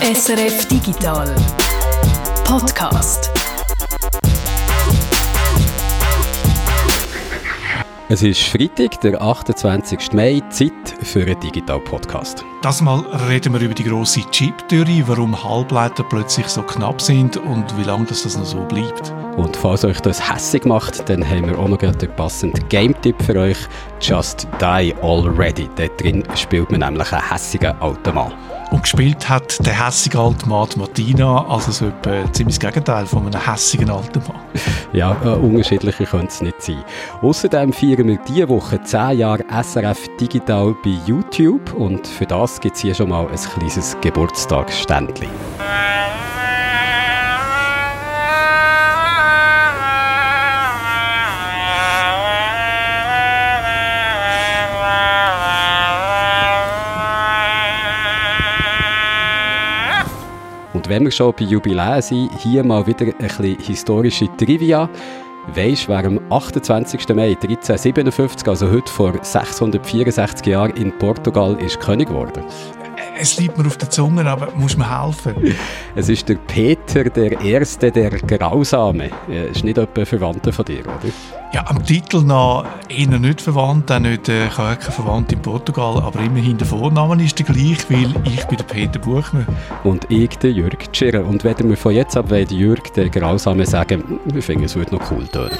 SRF Digital Podcast. Es ist Freitag, der 28. Mai, Zeit für einen Digital-Podcast. Das Mal reden wir über die grosse Chip-Theorie, warum Halbleiter plötzlich so knapp sind und wie lange das, das noch so bleibt. Und falls euch das hässig macht, dann haben wir auch noch den passenden Game-Tipp für euch. Just Die Already. Dort drin spielt man nämlich einen hässigen alten Mann. Und gespielt hat der hässige alte Mann Martina, also so etwa ziemlich das Gegenteil von einem hässigen alten Mann. Ja, äh, unterschiedlicher könnte es nicht sein. Außerdem feiern wir diese Woche 10 Jahre SRF Digital bei YouTube und für das gibt es hier schon mal ein kleines Geburtstagsständchen. Wenn wir schon bei Jubiläen sind, hier mal wieder ein bisschen historische Trivia. Weisst du, wer am 28. Mai 1357, also heute vor 664 Jahren in Portugal, ist König geworden? Es liegt mir auf der Zunge, aber muss mir helfen. Es ist der Peter der Erste, der Grausame. Er Ist nicht etwa Verwandter von dir, oder? Ja, am Titel nach eher nicht verwandt, auch nicht, äh, Verwandt in Portugal, aber immerhin der Vorname ist der gleich, weil ich bin der Peter Buchner. Und ich, der Jürg Tschirrer. Und wenn wir von jetzt ab wollen, Jürg, der Grausame, sagen, wir finden, es würde noch cool tönen.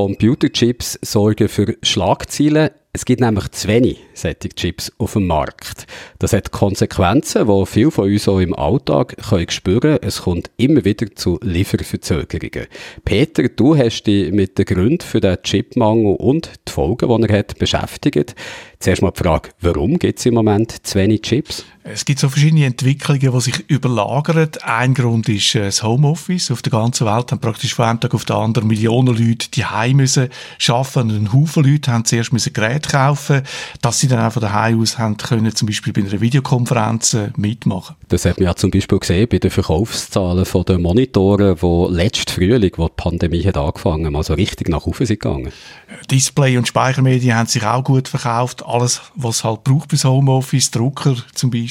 Computerchips sorgen für Schlagzeilen. Es gibt nämlich zu wenig solche Chips auf dem Markt. Das hat Konsequenzen, die viele von uns auch im Alltag können spüren können. Es kommt immer wieder zu Lieferverzögerungen. Peter, du hast dich mit den Gründen für den Chipmangel und die Folgen, die er hat, beschäftigt. Zuerst mal die Frage, warum gibt es im Moment zu wenig Chips? Es gibt so verschiedene Entwicklungen, die sich überlagern. Ein Grund ist äh, das Homeoffice. Auf der ganzen Welt haben praktisch von einem Tag auf den anderen Millionen Leute die Heim müssen. Und ein Haufen Leute haben zuerst müssen Geräte kaufen, dass sie dann auch von daheim aus haben können, zum Beispiel bei einer Videokonferenz äh, mitmachen. Das hat man ja zum Beispiel gesehen bei den Verkaufszahlen von den Monitoren, die letzten Frühling, wo die Pandemie hat angefangen, also richtig nach oben sind gegangen. Display- und Speichermedien haben sich auch gut verkauft. Alles, was halt braucht fürs Homeoffice, Drucker zum Beispiel.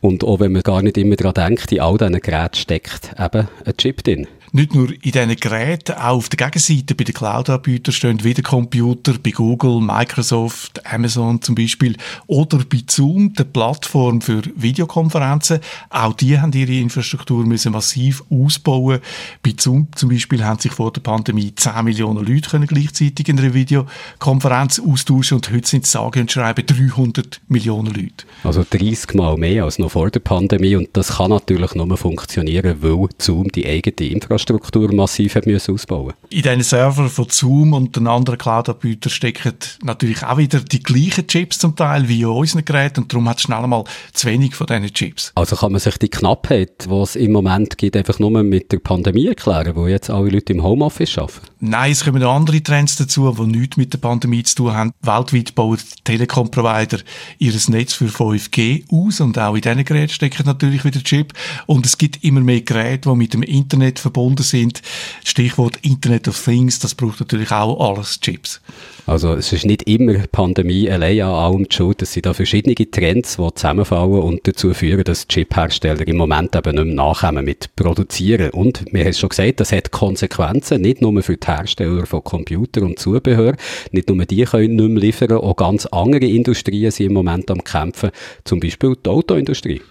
Und auch wenn man gar nicht immer daran denkt, in all diesen Geräten steckt eben ein Chip drin. Nicht nur in diesen Geräten, auch auf der Gegenseite bei den Cloud-Anbietern stehen wieder Computer, bei Google, Microsoft, Amazon zum Beispiel oder bei Zoom, der Plattform für Videokonferenzen. Auch die haben ihre Infrastruktur müssen massiv ausbauen. Bei Zoom zum Beispiel haben sich vor der Pandemie 10 Millionen Leute können gleichzeitig in einer Videokonferenz austauschen und heute sind es sage und schreiben 300 Millionen Leute. Also 30 Mal mehr als noch vor der Pandemie und das kann natürlich nur funktionieren, weil Zoom die eigene Infrastruktur massiv hat müssen ausbauen In diesen Server von Zoom und den anderen Cloud-Anbietern stecken natürlich auch wieder die gleichen Chips zum Teil wie in unseren Geräten und darum hat es schnell mal zu wenig von diesen Chips. Also kann man sich die Knappheit, die es im Moment gibt, einfach nur mit der Pandemie erklären, wo jetzt alle Leute im Homeoffice arbeiten? Nein, es kommen noch andere Trends dazu, die nichts mit der Pandemie zu tun haben. Weltweit bauen Telekom-Provider ihr Netz für 5G aus und auch in diesen Geräten stecken natürlich wieder Chip. Und es gibt immer mehr Geräte, die mit dem Internet verbunden sind. Stichwort Internet of Things, das braucht natürlich auch alles Chips. Also es ist nicht immer Pandemie allein an allem die Schuld. Es sind da verschiedene Trends, die zusammenfallen und dazu führen, dass Chip-Hersteller im Moment eben nicht mehr nachkommen mit Produzieren. Und wir haben es schon gesagt, das hat Konsequenzen, nicht nur für die Hersteller von Computer und Zubehör, nicht nur die können nicht mehr liefern, auch ganz andere Industrien sind im Moment am Kämpfen, zum Beispiel die Autoindustrie.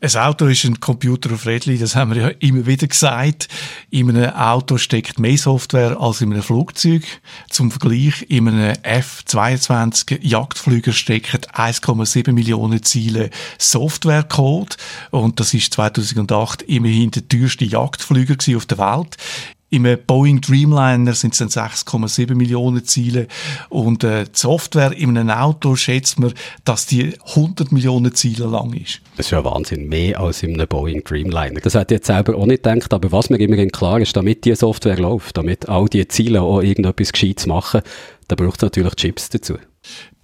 Ein Auto ist ein Computer auf Rädchen, das haben wir ja immer wieder gesagt. In einem Auto steckt mehr Software als in einem Flugzeug. Zum Vergleich, in einem F-22 Jagdflüger stecken 1,7 Millionen Ziele Softwarecode. Und das ist 2008 immerhin der teuerste Jagdflüger auf der Welt. Im Boeing Dreamliner sind es dann 6,7 Millionen Ziele und äh, die Software in einem Auto schätzt man, dass die 100 Millionen Ziele lang ist. Das ist ja Wahnsinn, mehr als in einem Boeing Dreamliner. Das hätte ich jetzt selber auch nicht gedacht, aber was mir immerhin klar ist, damit die Software läuft, damit all die Ziele auch irgendetwas Gescheites machen, da braucht es natürlich Chips dazu.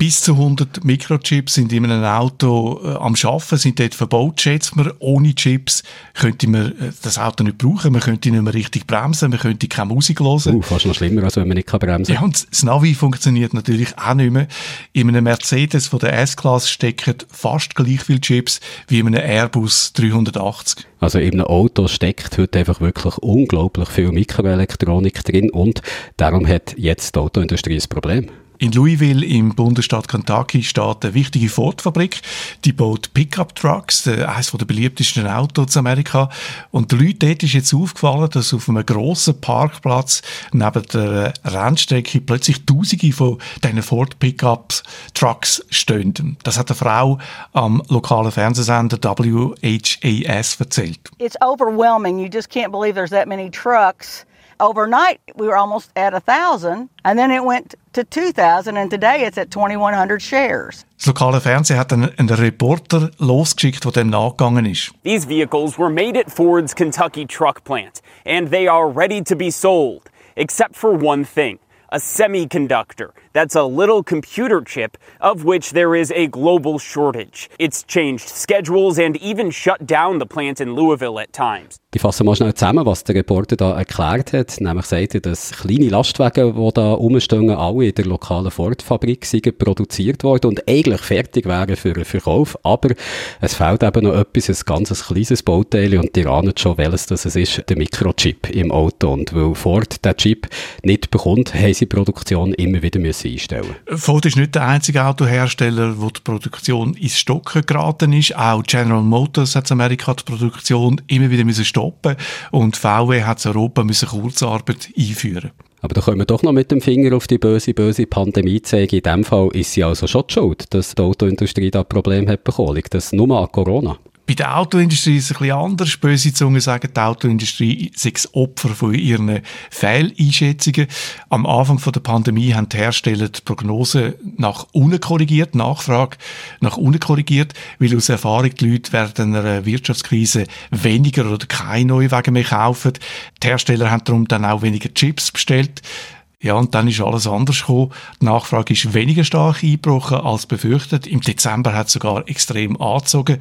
Bis zu 100 Mikrochips sind in einem Auto äh, am Schaffen, sind dort verbaut, schätzt man. Ohne Chips könnte man äh, das Auto nicht brauchen, man könnte nicht mehr richtig bremsen, man könnte keine Musik hören. Uh, fast noch schlimmer, als wenn man nicht bremsen kann. Ja, und das Navi funktioniert natürlich auch nicht mehr. In einem Mercedes von der S-Klasse stecken fast gleich viele Chips wie in einem Airbus 380. Also in einem Auto steckt heute einfach wirklich unglaublich viel Mikroelektronik drin und darum hat jetzt die Autoindustrie ein Problem. In Louisville im Bundesstaat Kentucky steht eine wichtige Ford-Fabrik. Die baut Pickup-Trucks, äh, eines der beliebtesten Autos in Amerika. Und den Leuten dort ist jetzt aufgefallen, dass auf einem grossen Parkplatz neben der Rennstrecke plötzlich Tausende von diesen Ford Pickup-Trucks stehen. Das hat eine Frau am lokalen Fernsehsender WHAS erzählt. It's overwhelming. You just can't believe there's that many trucks. Overnight, we were almost at a thousand, and then it went to 2,000 and today it's at 2,100 shares. Das lokale Fernsehen hat einen, einen Reporter losgeschickt, der dem nachgegangen ist. These vehicles were made at Ford's Kentucky truck plant and they are ready to be sold, except for one thing. a semiconductor. That's a little computer chip of which there is a global shortage. It's changed schedules and even shut down the plant in Louisville at times. Ich fasse mal schnell zusammen, was der Reporter da erklärt hat. Nämlich sagt er, dass kleine Lastwagen, die da rumstehen, alle in der lokalen Ford-Fabrik produziert worden und eigentlich fertig wären für den Verkauf. Aber es fehlt eben noch etwas, ein ganz kleines Bauteil und die ahnen schon, welches das ist, der Mikrochip im Auto. Und weil Ford den Chip nicht bekommt, haben sie die Produktion immer wieder müssen einstellen Ford ist nicht der einzige Autohersteller, wo die Produktion ins Stocken geraten ist. Auch General Motors hat in Amerika die Produktion immer wieder müssen stoppen und VW hat in Europa müssen Kurzarbeit einführen. Aber da können wir doch noch mit dem Finger auf die böse, böse Pandemie zeigen. In dem Fall ist sie also schon die schuld, dass die Autoindustrie da Problem hat bekommen. Liegt das nur an Corona? Bei der Autoindustrie ist es ein bisschen anders. Böse Zungen sagen, die Autoindustrie sei das Opfer von ihren Fehleinschätzungen. Am Anfang der Pandemie haben die Hersteller die Prognose nach unten korrigiert, Nachfrage nach unten korrigiert, weil aus Erfahrung die Leute während einer Wirtschaftskrise weniger oder keine neuen Wagen mehr kaufen. Die Hersteller haben darum dann auch weniger Chips bestellt. Ja, und dann ist alles anders gekommen. Die Nachfrage ist weniger stark eingebrochen als befürchtet. Im Dezember hat es sogar extrem angezogen.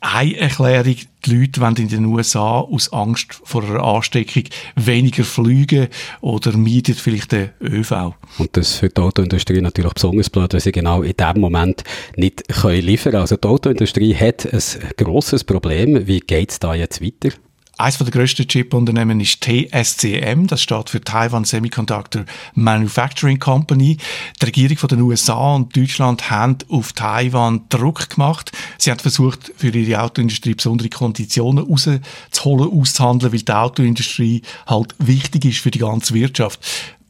Eine Erklärung, die Leute wollen in den USA aus Angst vor einer Ansteckung weniger fliegen oder meiden vielleicht den ÖV. Und das für die Autoindustrie natürlich besonders blöd, weil sie genau in dem Moment nicht liefern können. Also die Autoindustrie hat ein grosses Problem. Wie geht es da jetzt weiter? Eines der grössten Chip-Unternehmen ist TSCM, das steht für Taiwan Semiconductor Manufacturing Company. Die Regierung von den USA und Deutschland haben auf Taiwan Druck gemacht. Sie haben versucht, für ihre Autoindustrie besondere Konditionen rauszuholen, auszuhandeln, weil die Autoindustrie halt wichtig ist für die ganze Wirtschaft.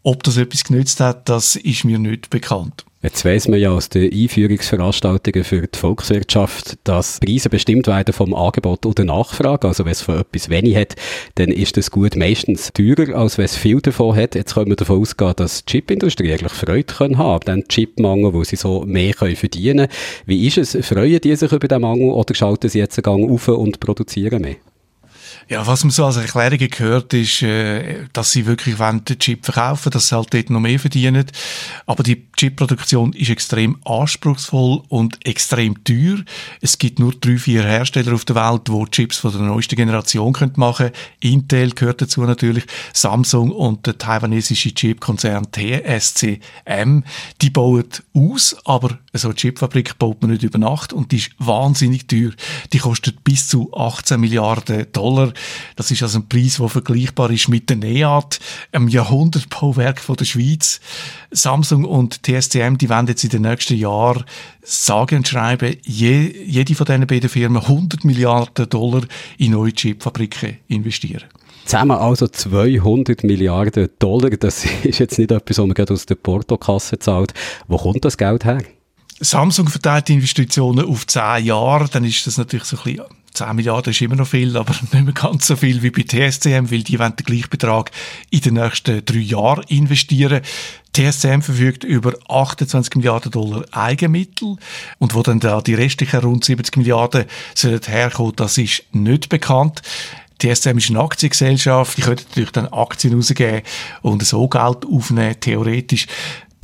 Ob das etwas genützt hat, das ist mir nicht bekannt. Jetzt weiss man ja aus den Einführungsveranstaltungen für die Volkswirtschaft, dass Preise bestimmt werden vom Angebot oder Nachfrage. Also wenn es von etwas wenig hat, dann ist das Gut meistens teurer, als wenn es viel davon hat. Jetzt können wir davon ausgehen, dass die Chipindustrie eigentlich Freude haben, den Chipmangel, wo sie so mehr können verdienen können. Wie ist es? Freuen die sich über den Mangel oder schalten sie jetzt einen Gang auf und produzieren mehr? Ja, was man so als Erklärungen gehört, ist, äh, dass sie wirklich wollen den Chip verkaufen, dass sie halt dort noch mehr verdienen. Aber die Chipproduktion ist extrem anspruchsvoll und extrem teuer. Es gibt nur drei, vier Hersteller auf der Welt, die Chips von der neuesten Generation machen können. Intel gehört dazu natürlich, Samsung und der taiwanesische Chipkonzern TSCM. Die bauen aus, aber so eine Chipfabrik baut man nicht über Nacht und die ist wahnsinnig teuer. Die kostet bis zu 18 Milliarden Dollar. Das ist also ein Preis, der vergleichbar ist mit der NEAT, einem Jahrhundertbauwerk von der Schweiz. Samsung und TSCM, die werden jetzt in den nächsten Jahren sagen und schreiben, je, jede von diesen beiden Firmen 100 Milliarden Dollar in neue Chipfabriken investieren. Zusammen also 200 Milliarden Dollar. Das ist jetzt nicht etwas, was man gerade aus der Portokasse zahlt. Wo kommt das Geld her? Samsung verteilt Investitionen auf 10 Jahre, dann ist das natürlich so ein bisschen 10 Milliarden ist immer noch viel, aber nicht mehr ganz so viel wie bei TSCM, weil die wollen den gleichen Betrag in den nächsten drei Jahren investieren. TSCM verfügt über 28 Milliarden Dollar Eigenmittel und wo dann da die restlichen rund 70 Milliarden sollen herkommen, das ist nicht bekannt. TSM ist eine Aktiengesellschaft, die könnte natürlich dann Aktien rausgeben und so Geld aufnehmen, theoretisch.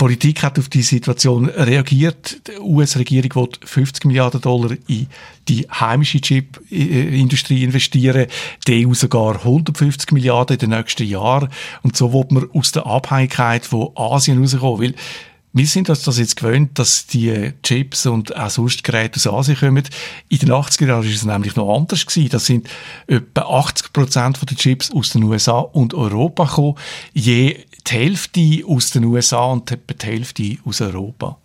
Politik hat auf die Situation reagiert. Die US-Regierung will 50 Milliarden Dollar in die heimische Chip-Industrie investieren. Die EU sogar 150 Milliarden in den nächsten Jahren. Und so wird man aus der Abhängigkeit von Asien rauskommen. Weil wir sind uns das jetzt gewöhnt, dass die Chips und auch sonst Geräte aus Asien kommen. In den 80er Jahren war es nämlich noch anders gewesen. Das sind etwa 80 Prozent der Chips aus den USA und Europa gekommen. Je die Hälfte aus den USA und etwa die Hälfte aus Europa.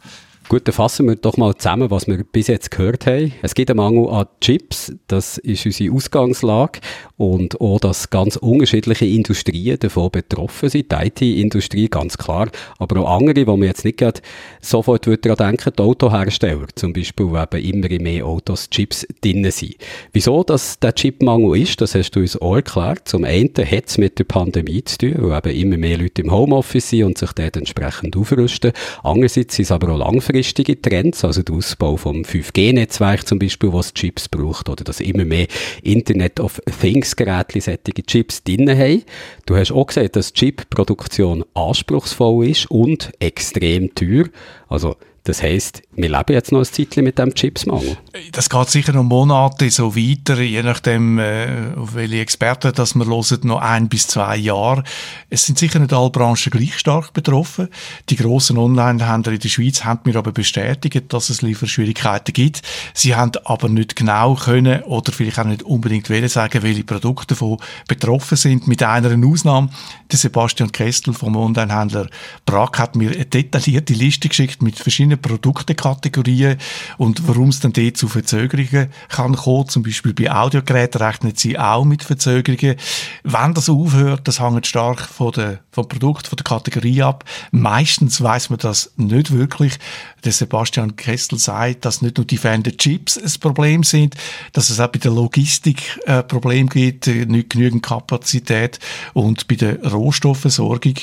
Gut, dann fassen wir doch mal zusammen, was wir bis jetzt gehört haben. Es gibt einen Mangel an Chips, das ist unsere Ausgangslage und auch, dass ganz unterschiedliche Industrien davon betroffen sind. Die IT-Industrie, ganz klar, aber auch andere, wo man jetzt nicht gerade sofort daran denken, die Autohersteller zum Beispiel, wo eben immer mehr Autos Chips drin sind. Wieso dass der Chipmangel ist, das hast du uns auch erklärt. Zum einen hat es mit der Pandemie zu tun, weil eben immer mehr Leute im Homeoffice sind und sich dort entsprechend aufrüsten. Andererseits sind es aber auch langfristig langfristige Trends, also der Ausbau vom 5G-Netzwerk zum Beispiel, was Chips braucht, oder dass immer mehr Internet of Things Geräte solche Chips drin haben. Du hast auch gesagt, dass Chip-Produktion anspruchsvoll ist und extrem teuer. Also das heisst, wir leben jetzt noch ein Zeitchen mit dem Chipsmangel. Das geht sicher noch Monate so weiter, je nachdem, äh, auf welche Experten das wir hören, noch ein bis zwei Jahre. Es sind sicher nicht alle Branchen gleich stark betroffen. Die grossen Online-Händler in der Schweiz haben mir aber bestätigt, dass es Lieferschwierigkeiten gibt. Sie haben aber nicht genau können oder vielleicht auch nicht unbedingt wollen sagen, welche Produkte davon betroffen sind. Mit einer Ausnahme, der Sebastian Kestel vom Online-Händler Brack hat mir eine detaillierte Liste geschickt mit verschiedenen Produktekategorien und warum es dann dort zu Verzögerungen kann kommen. Zum Beispiel bei Audiogeräten rechnen sie auch mit Verzögerungen. Wenn das aufhört, das hängt stark von der, vom Produkt, von der Kategorie ab. Meistens weiß man das nicht wirklich. Der Sebastian Kessel sagt, dass nicht nur die fehlenden Chips ein Problem sind, dass es auch bei der Logistik ein Problem gibt, nicht genügend Kapazität und bei der Rohstoffversorgung.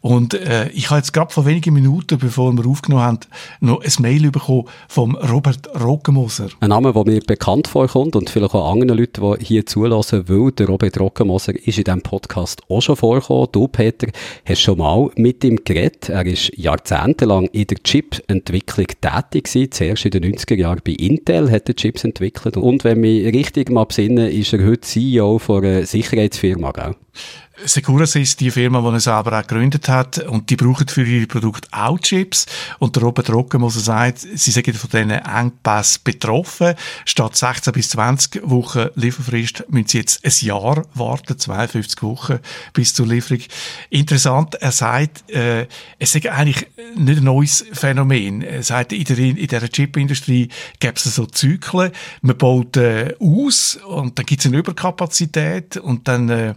Und äh, ich habe jetzt gerade vor wenigen Minuten, bevor wir aufgenommen haben, noch ein Mail bekommen vom Robert Rockenmoser. Ein Name, der mir bekannt vorkommt und vielleicht auch anderen Leuten, die hier zulassen, weil der Robert Rockenmoser ist in diesem Podcast auch schon vorgekommen. Du, Peter, hast schon mal mit ihm geredet. Er ist jahrzehntelang in der Chip-Entwicklung tätig gewesen. Zuerst in den 90er Jahren bei Intel hat er Chips entwickelt. Und wenn mich richtig mal besinne, ist er heute CEO von einer Sicherheitsfirma, gell? Securus ist die Firma, die er selber auch gegründet hat und die brauchen für ihre Produkte auch Chips und der Robert Rockenmoser sagt, sie sind von diesen Engpässen betroffen. Statt 16 bis 20 Wochen Lieferfrist müssen sie jetzt ein Jahr warten, 52 Wochen bis zur Lieferung. Interessant, er sagt, äh, es ist eigentlich nicht ein neues Phänomen. Er sagt, in der, in der Chipindustrie gäbe es so Zyklen, man baut äh, aus und dann gibt es eine Überkapazität und dann äh,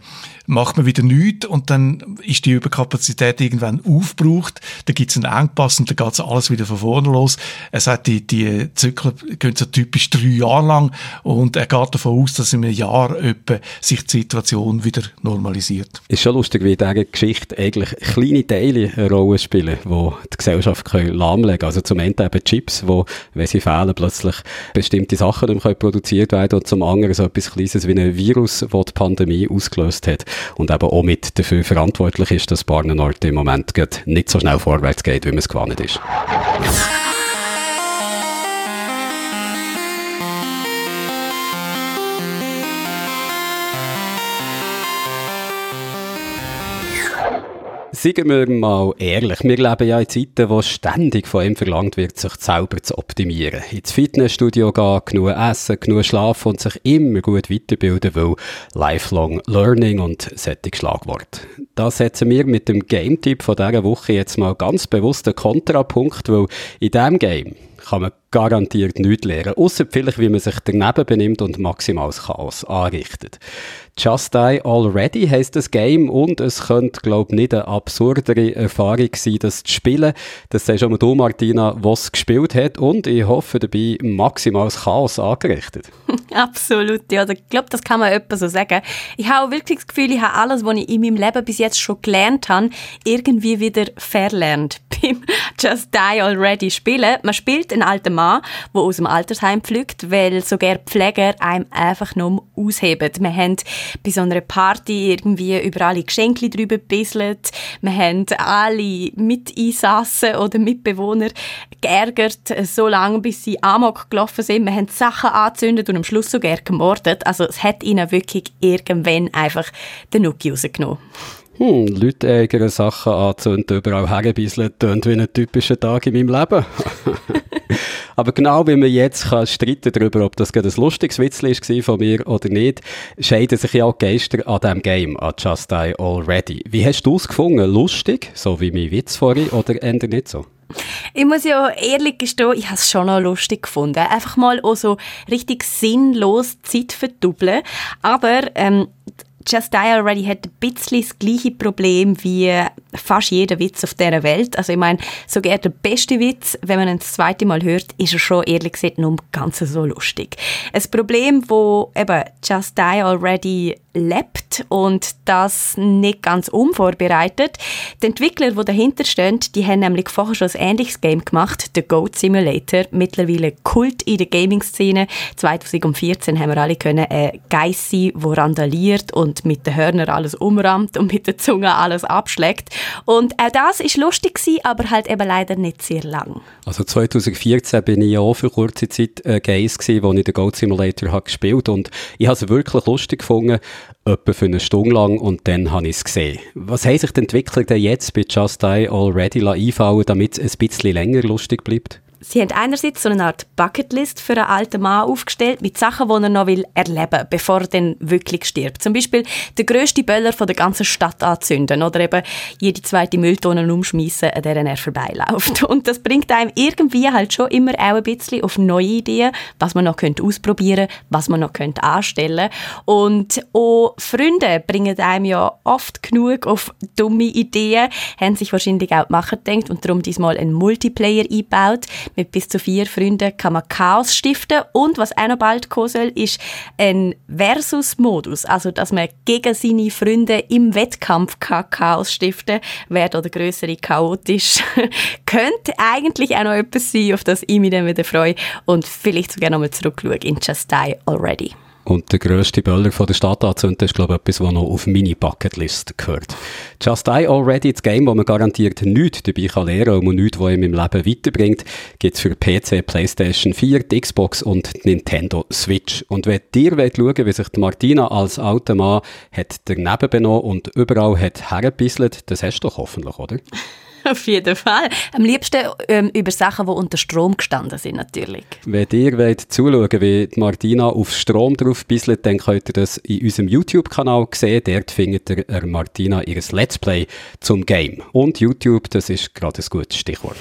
macht man wieder nichts und dann ist die Überkapazität irgendwann aufgebraucht, dann gibt es einen Engpass und dann geht alles wieder von vorne los. Er sagt, die, die Zyklen gehen so typisch drei Jahre lang und er geht davon aus, dass in einem Jahr etwa sich die Situation wieder normalisiert. Ist schon lustig, wie in dieser Geschichte eigentlich kleine Teile eine Rolle spielen, die die Gesellschaft lahmlegen können. Also zum einen eben Chips, wo, wenn sie fehlen, plötzlich bestimmte Sachen nicht mehr produziert werden und zum anderen so etwas Kleines wie ein Virus, das die Pandemie ausgelöst hat und eben auch mit dafür verantwortlich ist, dass Barnenort im Moment nicht so schnell vorwärts geht, wie man es gewohnt ist. Seien wir mal ehrlich, wir leben ja in Zeiten, wo ständig von ihm verlangt wird, sich selber zu optimieren. Ins Fitnessstudio gehen, genug essen, genug schlafen und sich immer gut weiterbilden, weil Lifelong Learning und solche Schlagwort. Da setzen wir mit dem Game-Tipp von dieser Woche jetzt mal ganz bewusst einen Kontrapunkt, weil in diesem Game kann man garantiert nichts lernen, außer vielleicht, wie man sich daneben benimmt und maximales Chaos anrichtet. Just Die Already heisst das Game und es könnte, glaube ich, nicht eine absurdere Erfahrung sein, das zu spielen. Das sagst schon du, Martina, was gespielt hat und ich hoffe dabei maximales Chaos angerichtet. Absolut, ja. Ich glaube, das kann man etwa so sagen. Ich habe wirklich das Gefühl, ich habe alles, was ich in meinem Leben bis jetzt schon gelernt habe, irgendwie wieder verlernt beim Just Die Already spielen. Man spielt Leute, ein alter Mann, der aus dem Altersheim pflügt, weil sogar Pfleger einem einfach nur ausheben. Wir haben bei so einer Party irgendwie über alle Geschenke drüber gebisselt. Wir haben alle Miteinsassen oder Mitbewohner geärgert, so lange, bis sie amok gelaufen sind. Wir haben Sachen angezündet und am Schluss sogar gemordet. Also es hat ihnen wirklich irgendwann einfach den Nuki rausgenommen. Hm, Leute eigene Sachen anzünden, überall herbisseln, tönt wie ein typischer Tag in meinem Leben. Aber genau wie man jetzt kann streiten darüber, ob das gerade ein lustiges Witzli war von mir oder nicht, scheiden sich ja auch Geister an diesem Game, an Just Die Already. Wie hast du es gefunden? Lustig, so wie mein Witz vorhin, oder eher nicht so? Ich muss ja ehrlich gestehen, ich habe es schon noch lustig gefunden. Einfach mal auch so richtig sinnlos Zeit verdoppeln. Aber ähm, Just Die Already hat ein bisschen das gleiche Problem wie fast jeder Witz auf dieser Welt. Also ich meine, sogar der beste Witz, wenn man ihn das zweite Mal hört, ist er schon ehrlich gesagt nur ganz so lustig. Ein Problem, wo eben Just Die Already lebt und das nicht ganz unvorbereitet. Die Entwickler, die dahinter stehen, die haben nämlich vorher schon ein ähnliches Game gemacht, The Goat Simulator, mittlerweile Kult in der Gaming-Szene. 2014 haben wir alle können ein Geiss sein, der randaliert und mit den Hörnern alles umrammt und mit der Zunge alles abschlägt. Und auch das ist lustig gewesen, aber halt eben leider nicht sehr lang. Also 2014 bin ich auch für kurze Zeit Geiss gewesen, wo ich den Goat Simulator habe gespielt und ich habe es wirklich lustig gefunden, etwa für eine Stunde lang und dann habe ich es gesehen. Was haben sich die Entwickler denn jetzt bei Just Die Already einfallen damit es ein bisschen länger lustig bleibt? Sie haben einerseits so eine Art Bucketlist für einen alten Mann aufgestellt mit Sachen, die er noch erleben will, bevor er dann wirklich stirbt. Zum Beispiel den grössten Böller von der ganzen Stadt anzünden oder eben jede zweite Mülltonne umschmeißen, an der er vorbeiläuft. Und das bringt einem irgendwie halt schon immer auch ein bisschen auf neue Ideen, was man noch könnte ausprobieren was man noch könnte anstellen Und auch Freunde bringen einem ja oft genug auf dumme Ideen, haben sich wahrscheinlich auch die Macher und darum diesmal einen Multiplayer eingebaut mit bis zu vier Freunden kann man Chaos stiften. Und was auch noch bald kommen soll, ist ein Versus-Modus. Also, dass man gegen seine Freunde im Wettkampf kann Chaos stiften Wer da der grössere chaotisch könnte eigentlich auch noch etwas sein, auf das ich mich dann wieder freue. Und vielleicht sogar noch mal zurückschaue in Just Die Already. Und der grösste Böller von der Stadt anzünden ist, glaube ich, etwas, was noch auf meine Bucketlist gehört. Just Die Already, das Game, wo man garantiert nichts dabei kann lernen und nichts, was ihm im Leben weiterbringt, gibt es für PC, Playstation 4, die Xbox und die Nintendo Switch. Und wenn ihr wollt wie sich die Martina als alter Mann hat daneben benommen und überall hat hergebisselt, das hast du doch hoffentlich, oder? Auf jeden Fall. Am liebsten ähm, über Sachen, die unter Strom gestanden sind, natürlich. Wenn ihr wollt zuschauen wie Martina auf Strom drauf bisselt, dann könnt ihr das in unserem YouTube-Kanal sehen. Dort findet ihr äh, Martina ihr Let's Play zum Game. Und YouTube, das ist gerade ein gutes Stichwort.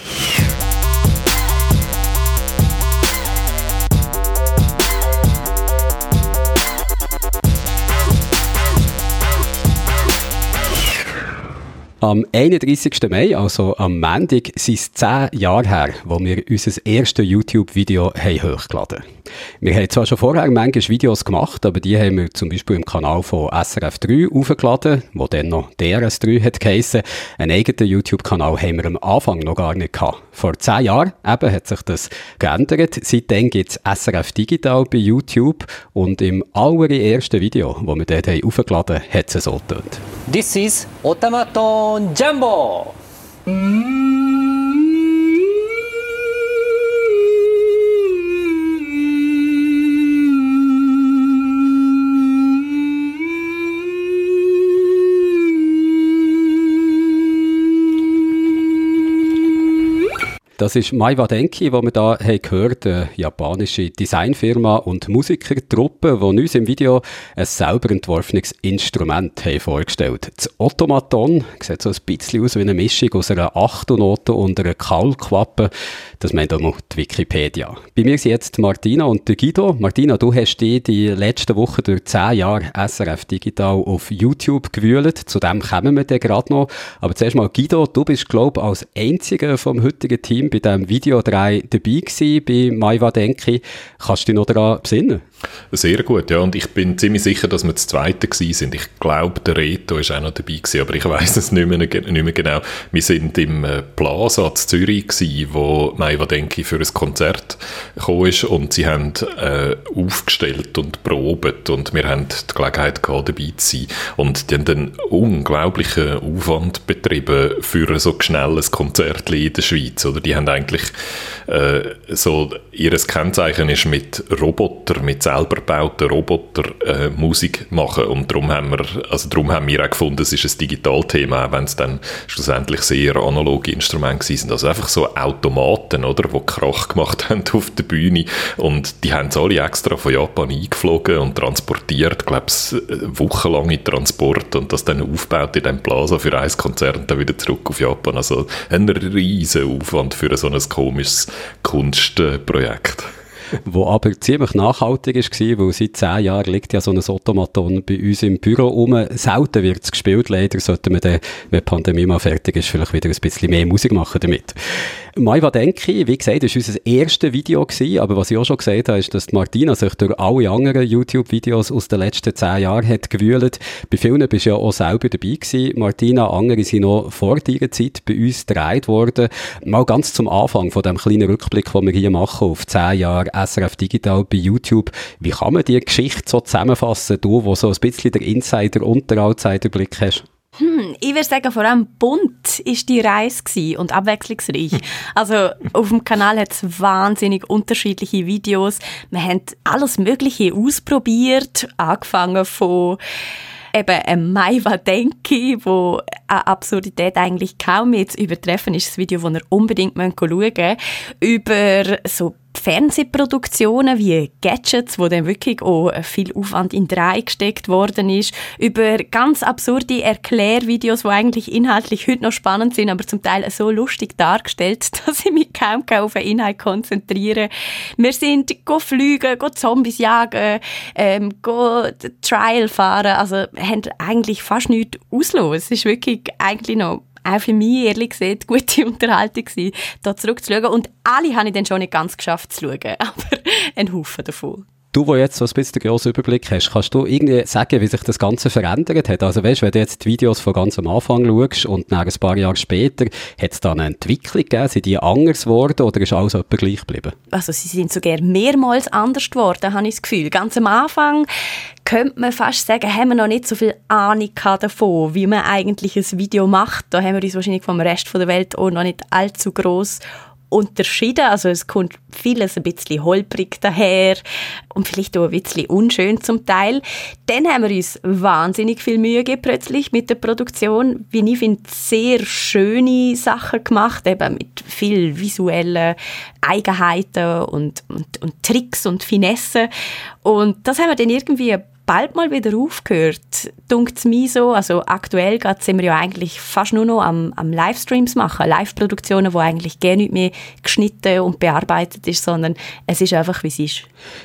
Am 31. Mai, also am Montag, sind es zehn Jahre her, wo wir unser erstes YouTube-Video hochgeladen haben. Wir haben zwar schon vorher manchmal Videos gemacht, aber die haben wir zum Beispiel im Kanal von SRF 3 aufgeladen, wo dann noch DRS3 hat geheissen. Einen eigenen YouTube-Kanal haben wir am Anfang noch gar nicht gehabt. Vor zehn Jahren eben hat sich das geändert. Seitdem gibt es SRF Digital bei YouTube und im allerersten Video, das wir dort haben aufgeladen haben, hat es so getönt. This is Automaton うジャンボ。Das ist Maiwa Denki, wo wir da haben gehört, eine japanische Designfirma und Musikertruppe, die uns im Video ein selber entworfenes Instrument haben vorgestellt. Das Automaton sieht so ein bisschen aus wie eine Mischung aus einer Achtelnote und einer Kaulquappe. Das meint auch noch die Wikipedia. Bei mir sind jetzt Martina und Guido. Martina, du hast dich die letzten Wochen durch zehn Jahre SRF Digital auf YouTube gewühlt. Zu dem kommen wir dann gerade noch. Aber zuerst mal Guido, du bist, glaube ich, als einziger vom heutigen Team bei diesem Videodreh dabei gewesen, bei Maiwa Denki. Kannst du dich noch daran besinnen? Sehr gut, ja. Und ich bin ziemlich sicher, dass wir das Zweite gewesen sind. Ich glaube, der Reto ist auch noch dabei gewesen, aber ich weiß es nicht mehr, nicht mehr genau. Wir sind im äh, Plaza in Zürich gewesen, wo Maiwa Denki für ein Konzert gekommen ist und sie haben äh, aufgestellt und probt und wir haben die Gelegenheit gehabt, dabei zu sein. Und die haben einen unglaublichen Aufwand betrieben für so schnelles Konzert in der Schweiz. Oder die haben eigentlich äh, so, ihr Kennzeichen ist mit Roboter, mit selber gebauten Roboter äh, Musik machen und darum haben wir, also darum haben wir auch gefunden, es ist ein Digitalthema, auch wenn es dann schlussendlich sehr analoge Instrumente sind. Also einfach so Automaten, oder, die Krach gemacht haben auf der Bühne und die haben es alle extra von Japan eingeflogen und transportiert, glaube wochenlange Transport und das dann aufgebaut in dem Plaza für ein Konzert und dann wieder zurück auf Japan. Also ein riesen Aufwand für so ein komisches Kunstprojekt projekt. Wo aber ziemlich nachhaltig war, weil seit zehn Jahren liegt ja so ein Automaton bei uns im Büro rum. Selten wird es gespielt, leider sollten wir dann, wenn die Pandemie mal fertig ist, vielleicht wieder ein bisschen mehr Musik machen damit. Maiwa Denki, wie gesagt, das war unser erstes Video, gewesen, aber was ich auch schon gesagt habe, ist, dass Martina sich durch alle anderen YouTube-Videos aus den letzten zehn Jahren hat gewühlt. Bei vielen bist du ja auch selber dabei gewesen. Martina, andere sind noch vor deiner Zeit bei uns gedreht worden. Mal ganz zum Anfang von dem kleinen Rückblick, den wir hier machen auf zehn Jahre SRF Digital bei YouTube. Wie kann man die Geschichte so zusammenfassen, du, wo so ein bisschen der Insider- und der Outsider-Blick hast? Hm, ich würde sagen, vor allem bunt ist die Reise und abwechslungsreich. Also auf dem Kanal hat es wahnsinnig unterschiedliche Videos. Wir haben alles Mögliche ausprobiert, angefangen von eben ein Maiwa Denki, wo eine Absurdität eigentlich kaum mehr zu übertreffen ist, das Video, das ihr unbedingt schauen müsst, über so Fernsehproduktionen wie Gadgets, wo dann wirklich auch viel Aufwand in drei gesteckt worden ist, über ganz absurde Erklärvideos, die eigentlich inhaltlich heute noch spannend sind, aber zum Teil so lustig dargestellt, dass ich mich kaum auf den Inhalt konzentriere. Wir sind go fliegen, go Zombies jagen, ähm, go Trial fahren, also haben eigentlich fast nichts auslos. Es ist wirklich eigentlich noch auch für mich, ehrlich gesagt, gute Unterhaltung gewesen, da zurückzuschauen. Und alle habe ich dann schon nicht ganz geschafft zu schauen, aber ein Haufen davon. Du, wo jetzt so ein bisschen den grossen Überblick hast, kannst du irgendwie sagen, wie sich das Ganze verändert hat? Also weißt, wenn du jetzt die Videos von ganz am Anfang schaust und nach ein paar Jahre später, hat es da eine Entwicklung gegeben? Sind die anders geworden oder ist alles etwa gleich geblieben? Also sie sind sogar mehrmals anders geworden, habe ich das Gefühl. Ganz am Anfang könnte man fast sagen, haben wir noch nicht so viel Ahnung davon, wie man eigentlich ein Video macht. Da haben wir uns wahrscheinlich vom Rest der Welt auch noch nicht allzu groß unterschieden. Also es kommt vieles ein bisschen holprig daher und vielleicht auch ein bisschen unschön zum Teil. Dann haben wir uns wahnsinnig viel Mühe gegeben plötzlich mit der Produktion. Wie ich finde, sehr schöne Sachen gemacht, eben mit viel visuellen Eigenheiten und, und, und Tricks und Finessen. Und das haben wir dann irgendwie bald mal wieder aufgehört, dunkt es mir so. Also aktuell sind wir ja eigentlich fast nur noch am, am Livestreams machen, Live-Produktionen, wo eigentlich gar nicht mehr geschnitten und bearbeitet ist, sondern es ist einfach, wie es ist.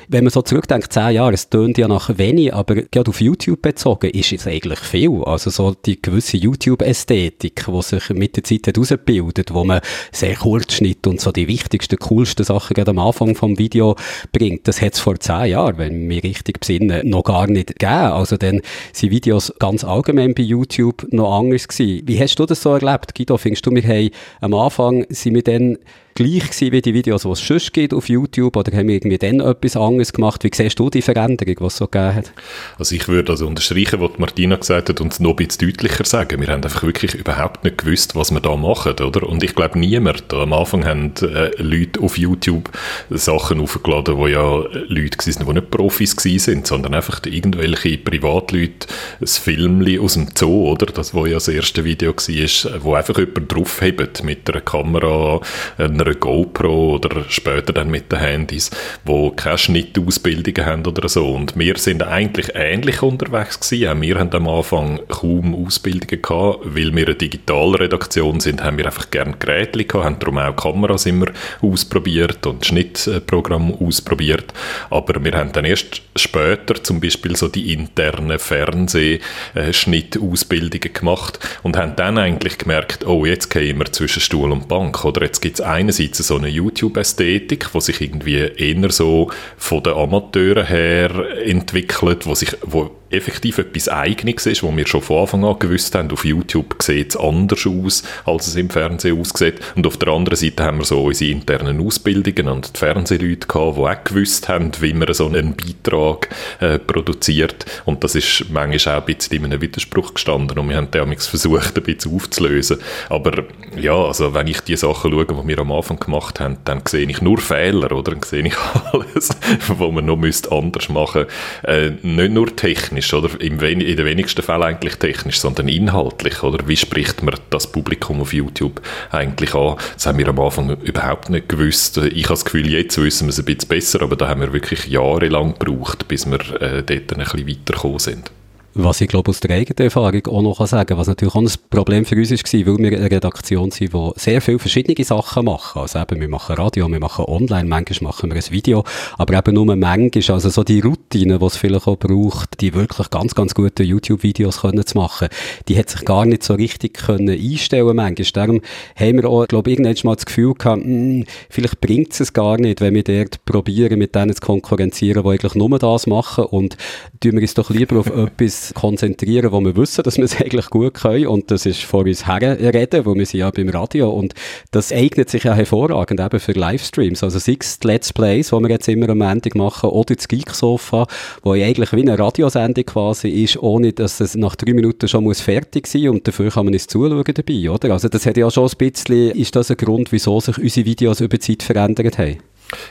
Wenn man so zurückdenkt, zehn Jahre, es tönt ja nach wenig, aber gerade auf YouTube bezogen ist es eigentlich viel. Also so die gewisse YouTube-Ästhetik, die sich mit der Zeit herausbildet, wo man sehr Kurzschnitt und so die wichtigsten, coolsten Sachen gerade am Anfang vom Video bringt, das hat es vor zehn Jahren, wenn ich mich richtig besinne, noch gar nicht gegeben. Also dann sind Videos ganz allgemein bei YouTube noch anders gewesen. Wie hast du das so erlebt? Guido, findest du, wir haben am Anfang, sind wir dann gleich gewesen wie die Videos, die es sonst gibt auf YouTube oder haben wir irgendwie dann etwas anderes gemacht? Wie siehst du die Veränderung, die es so gegeben hat? Also ich würde also unterstreichen, was Martina gesagt hat und es noch ein bisschen deutlicher sagen. Wir haben einfach wirklich überhaupt nicht gewusst, was wir da machen, oder? Und ich glaube, niemand, am Anfang haben äh, Leute auf YouTube Sachen aufgeladen, wo ja Leute waren, die nicht Profis waren, sondern einfach irgendwelche Privatleute ein Filmli aus dem Zoo, oder? Das, wo ja das erste Video war, wo einfach jemand draufhebt mit einer Kamera, einer einer GoPro oder später dann mit den Handys, wo keine Schnittausbildungen haben oder so. Und wir sind eigentlich ähnlich unterwegs gewesen. Wir haben am Anfang kaum Ausbildungen gehabt, weil wir eine Digitalredaktion sind, haben wir einfach gerne Geräte gehabt, haben darum auch Kameras immer ausprobiert und Schnittprogramm ausprobiert. Aber wir haben dann erst später zum Beispiel Beispiel so die internen Fernsehschnittausbildungen gemacht und haben dann eigentlich gemerkt, oh, jetzt gehen wir zwischen Stuhl und Bank. Oder jetzt gibt es einerseits so eine YouTube-Ästhetik, die sich irgendwie eher so von den Amateuren her entwickelt, wo sich, wo effektiv etwas Eigenes ist, wo wir schon von Anfang an gewusst haben, auf YouTube sieht es anders aus, als es im Fernsehen aussieht. Und auf der anderen Seite haben wir so unsere internen Ausbildungen und die Fernsehleute gehabt, die auch gewusst haben, wie man so einen Beitrag äh, produziert. Und das ist manchmal auch ein bisschen in einem Widerspruch gestanden und wir haben damals versucht, ein bisschen aufzulösen. Aber ja, also wenn ich die Sachen schaue, die wir am Anfang gemacht haben, dann sehe ich nur Fehler, oder? Dann sehe ich alles, was man noch anders machen müsste. Äh, nicht nur technisch, technisch, oder? in den wenigsten Fällen eigentlich technisch, sondern inhaltlich, oder? Wie spricht man das Publikum auf YouTube eigentlich an? Das haben wir am Anfang überhaupt nicht gewusst. Ich habe das Gefühl, jetzt wissen wir es ein bisschen besser, aber da haben wir wirklich jahrelang gebraucht, bis wir äh, dort ein bisschen weitergekommen sind. Was ich glaube aus der eigenen Erfahrung auch noch sagen kann, was natürlich auch ein Problem für uns war, weil wir eine Redaktion sind, die sehr viele verschiedene Sachen machen. Also eben, wir machen Radio, wir machen online, manchmal machen wir ein Video, aber eben nur manchmal, also so die Routine, die es vielleicht auch braucht, die wirklich ganz, ganz gute YouTube-Videos können zu machen, die hat sich gar nicht so richtig können einstellen manchmal. Darum haben wir auch, glaube ich, irgendwann mal das Gefühl gehabt, mh, hm, vielleicht bringt es gar nicht, wenn wir dort probieren, mit denen zu konkurrenzieren, die eigentlich nur das machen und tun wir uns doch lieber auf etwas konzentrieren, wo wir wissen, dass wir es eigentlich gut können und das ist vor uns herreden, wo wir sind ja beim Radio und das eignet sich ja hervorragend eben für Livestreams, also sei es die Let's Plays, die wir jetzt immer am Ende machen oder das Geek-Sofa, wo eigentlich wie eine Radiosendung quasi ist, ohne dass es nach drei Minuten schon muss fertig sein und dafür kann man es zuschauen dabei, oder? Also das hat ja schon ein bisschen, ist das ein Grund, wieso sich unsere Videos über Zeit verändert haben?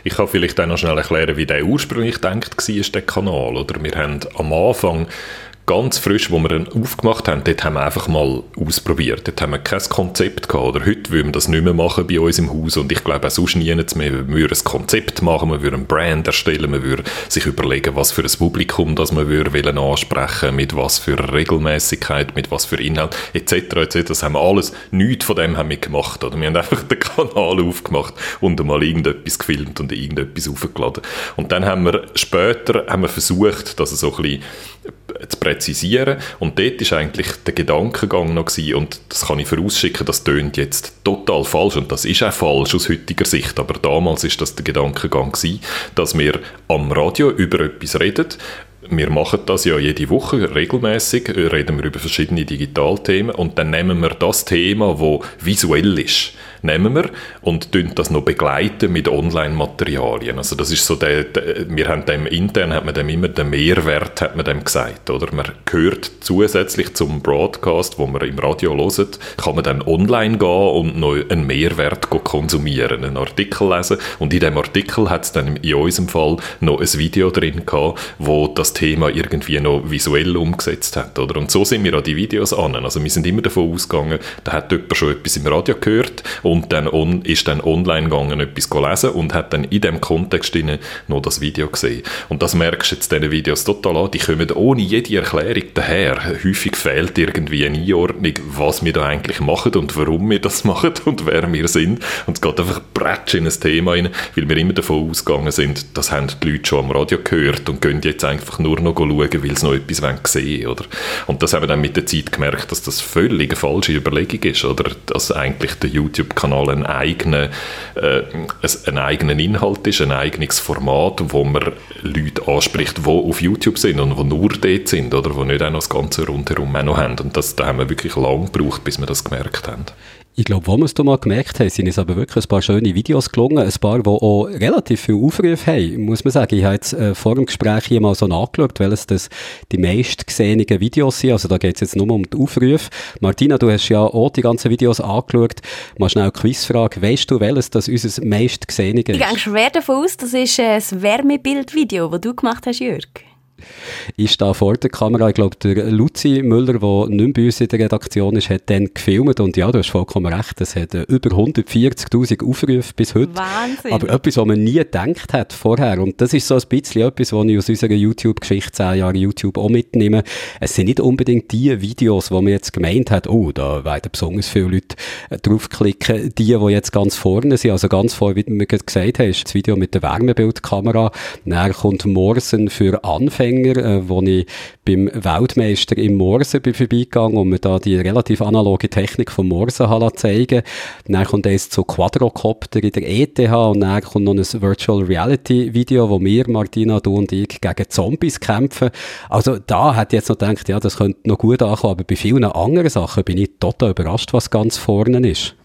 Ich kann vielleicht auch noch schnell erklären, wie der ursprünglich denkt war, der Kanal. Oder wir haben am Anfang ganz frisch, wo wir ihn aufgemacht haben, dort haben wir einfach mal ausprobiert. Dort haben wir kein Konzept gehabt. Oder heute würden wir das nicht mehr machen bei uns im Haus. Und ich glaube auch sonst nie mehr. Wir würden ein Konzept machen, wir würden ein Brand erstellen, wir würden sich überlegen, was für ein Publikum das wir würden ansprechen mit was für Regelmäßigkeit, mit was für Inhalt, etc. etc. Das haben wir alles, nichts von dem haben wir gemacht. Oder? Wir haben einfach den Kanal aufgemacht und mal irgendetwas gefilmt und irgendetwas aufgeladen. Und dann haben wir später haben wir versucht, dass es so ein bisschen zu präzisieren. Und dort ist eigentlich der Gedankengang noch gewesen, und das kann ich vorausschicken, das tönt jetzt total falsch. Und das ist auch falsch aus heutiger Sicht, aber damals ist das der Gedankengang gewesen, dass wir am Radio über etwas reden, wir machen das ja jede Woche regelmäßig, reden wir über verschiedene Digitalthemen. Und dann nehmen wir das Thema, wo visuell ist nehmen wir und das noch begleiten mit Online-Materialien. Also das ist so der, der, wir haben dem intern hat man dem immer den Mehrwert hat man dem gesagt, oder? Man hört zusätzlich zum Broadcast, wo man im Radio hört, kann man dann online gehen und noch einen Mehrwert konsumieren, einen Artikel lesen und in dem Artikel hat es dann in unserem Fall noch ein Video drin gehabt, wo das Thema irgendwie noch visuell umgesetzt hat, oder? Und so sind wir an die Videos an. Also wir sind immer davon ausgegangen, da hat jemand schon etwas im Radio gehört und dann on, ist dann online gegangen, etwas lesen und hat dann in dem Kontext noch das Video gesehen. Und das merkst du jetzt diesen Videos total an, die kommen ohne jede Erklärung daher. Häufig fehlt irgendwie eine Einordnung, was wir da eigentlich machen und warum wir das machen und wer wir sind. Und es geht einfach bretsch in ein Thema rein, weil wir immer davon ausgegangen sind, das haben die Leute schon am Radio gehört und gehen jetzt einfach nur noch schauen, weil sie noch etwas sehen wollen, oder? Und das haben wir dann mit der Zeit gemerkt, dass das völlig eine falsche Überlegung ist, oder? Dass eigentlich der YouTube YouTube-Kanal einen eigenen, äh, einen eigenen Inhalt ist, ein eigenes Format, wo man Leute anspricht, die auf YouTube sind und die nur dort sind oder die nicht auch noch das Ganze rundherum noch haben. Und das, da haben wir wirklich lange gebraucht, bis wir das gemerkt haben. Ich glaube, wo wir es mal gemerkt haben, sind es aber wirklich ein paar schöne Videos gelungen, ein paar, die auch relativ viel Aufrufe haben, muss man sagen. Ich habe jetzt äh, vor dem Gespräch hier mal so nachgeschaut, welches das die meist gesehenen Videos sind. Also da geht es jetzt nur um die Aufrufe. Martina, du hast ja auch die ganzen Videos angeschaut. Mal schnell eine Quizfrage. Weißt du, welches das unser meist gesehene ist? Ich gehe schwer davon aus, das ist das Wärmebildvideo, das du gemacht hast, Jörg. Ich stehe vor der Kamera. Ich glaube, der Luzi Müller, der nicht mehr bei uns in der Redaktion ist, hat dann gefilmt. Und ja, du hast vollkommen recht. Es hat äh, über 140.000 Aufrufe bis heute. Wahnsinn. Aber etwas, was man nie gedacht hat vorher. Und das ist so ein bisschen etwas, was ich aus unserer YouTube-Geschichte, 10 Jahre YouTube, auch mitnehme. Es sind nicht unbedingt die Videos, wo man jetzt gemeint hat, oh, da werden besonders viele Leute äh, draufklicken. Die, die jetzt ganz vorne sind. Also ganz vorne, wie du mir gesagt hast, das Video mit der Wärmebildkamera. Dann kommt Morsen für Anfänger länger, äh, wo ich beim Weltmeister im Morse bin vorbeigegangen und mir da die relativ analoge Technik vom Morse habe zeigen Dann kommt eins zu Quadrocopter in der ETH und dann kommt noch ein Virtual Reality Video, wo wir, Martina, du und ich, gegen Zombies kämpfen. Also da hätte ich jetzt noch gedacht, ja, das könnte noch gut ankommen, aber bei vielen anderen Sachen bin ich total überrascht, was ganz vorne ist.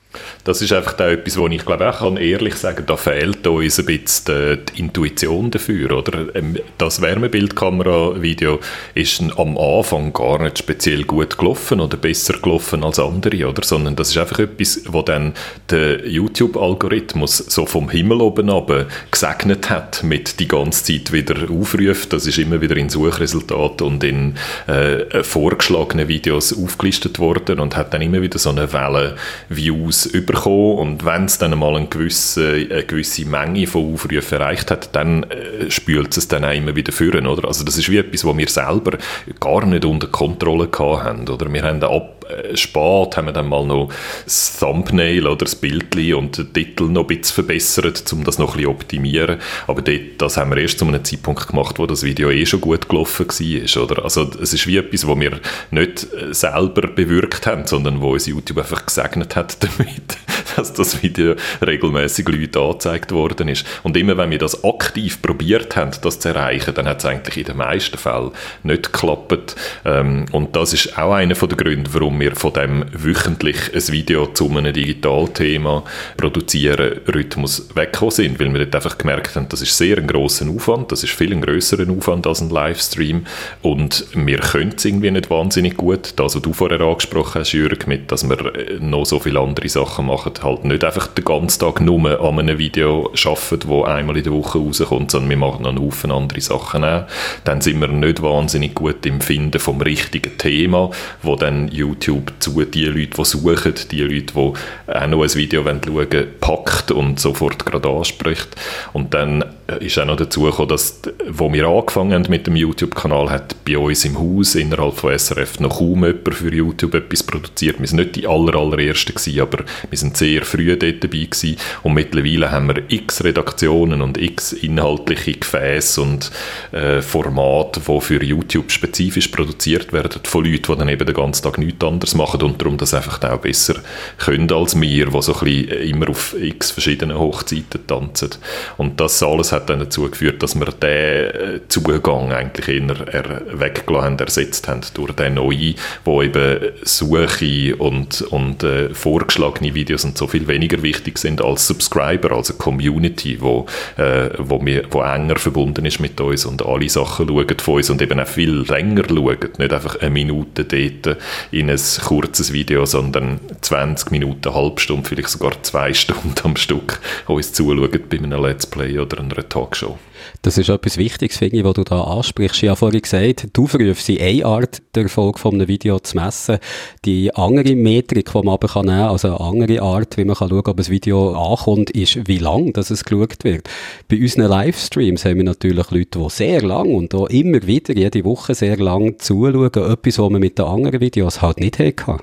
Das ist einfach da etwas, wo ich glaube auch kann ehrlich sagen, da fehlt uns ein bisschen die, Intuition dafür, oder? Ähm, das Wärmebildkamera-Video ist am Anfang gar nicht speziell gut gelaufen oder besser gelaufen als andere, oder? Sondern das ist einfach etwas, wo dann der YouTube-Algorithmus so vom Himmel oben ab gesegnet hat mit die ganze Zeit wieder aufruft. Das ist immer wieder in Suchresultaten und in äh, vorgeschlagenen Videos aufgelistet worden und hat dann immer wieder so eine Welle Views bekommen und wenn es dann mal eine gewisse, eine gewisse Menge von Aufrufen erreicht hat, dann äh, spült es dann auch immer wieder führen, oder? Also das ist wie etwas, was wir selber gar nicht unter Kontrolle haben, oder? Wir haben ab äh, spät haben wir dann mal noch das Thumbnail oder das Bild und den Titel noch ein bisschen verbessert, um das noch ein bisschen optimieren. Aber dort, das haben wir erst zu einem Zeitpunkt gemacht, wo das Video eh schon gut gelaufen war, oder? Also es ist wie etwas, was wir nicht äh, selber bewirkt haben, sondern wo uns YouTube einfach gesegnet hat damit, dass das Video regelmäßig Leuten angezeigt worden ist. Und immer wenn wir das aktiv probiert haben, das zu erreichen, dann hat es eigentlich in den meisten Fällen nicht geklappt. Ähm, und das ist auch einer der Gründe, warum warum wir von dem wöchentlich ein Video zu einem Digitalthema produzieren Rhythmus weggekommen sind, weil wir dort einfach gemerkt haben, das ist sehr ein grosser Aufwand, das ist viel ein grösserer Aufwand als ein Livestream und wir können es irgendwie nicht wahnsinnig gut. Das, was du vorher angesprochen hast, Jürg, mit, dass wir noch so viele andere Sachen machen, halt nicht einfach den ganzen Tag nur an einem Video arbeiten, das einmal in der Woche rauskommt, sondern wir machen noch einen Haufen andere Sachen auch. Dann sind wir nicht wahnsinnig gut im Finden vom richtigen Thema, wo dann YouTube YouTube zu die Leute, die suchen, die Leute, die auch noch ein Video schauen wollen, packt und sofort gerade anspricht. Und dann ist auch noch dazu gekommen, dass, wo wir angefangen haben mit dem YouTube-Kanal, hat bei uns im Haus innerhalb von SRF noch kaum jemand für YouTube etwas produziert. Wir sind nicht die aller, allerersten gewesen, aber wir sind sehr früh dort dabei gewesen. Und mittlerweile haben wir x Redaktionen und x inhaltliche Gefäße und äh, Formate, die für YouTube spezifisch produziert werden, von Leuten, die dann eben den ganzen Tag nichts anderes machen und darum das einfach auch besser können als wir, die so ein bisschen immer auf x verschiedenen Hochzeiten tanzen. Und das alles hat dann dazu geführt, dass wir den äh, Zugang eigentlich eher weggelassen haben, ersetzt haben durch den neuen, wo eben Suche und, und äh, vorgeschlagene Videos und so viel weniger wichtig sind als Subscriber, also Community, wo, äh, wo, wir, wo enger verbunden ist mit uns und alle Sachen schauen von uns und eben auch viel länger schauen, nicht einfach eine Minute dort in ein kurzes Video, sondern 20 Minuten, eine halbe Stunde, vielleicht sogar zwei Stunden am Stück uns zuschauen bei einem Let's Play oder einer Talkshow. Das ist etwas Wichtiges, finde ich, was du da ansprichst. Ich habe vorhin gesagt, die Aufrufe sind eine Art, der Erfolg von einem Video zu messen. Die andere Metrik, die man aber kann nehmen kann, also eine andere Art, wie man kann schauen kann, ob ein Video ankommt, ist, wie lang es geschaut wird. Bei unseren Livestreams haben wir natürlich Leute, die sehr lang und auch immer wieder, jede Woche sehr lang zuschauen. Etwas, was man mit den anderen Videos halt nicht hatte.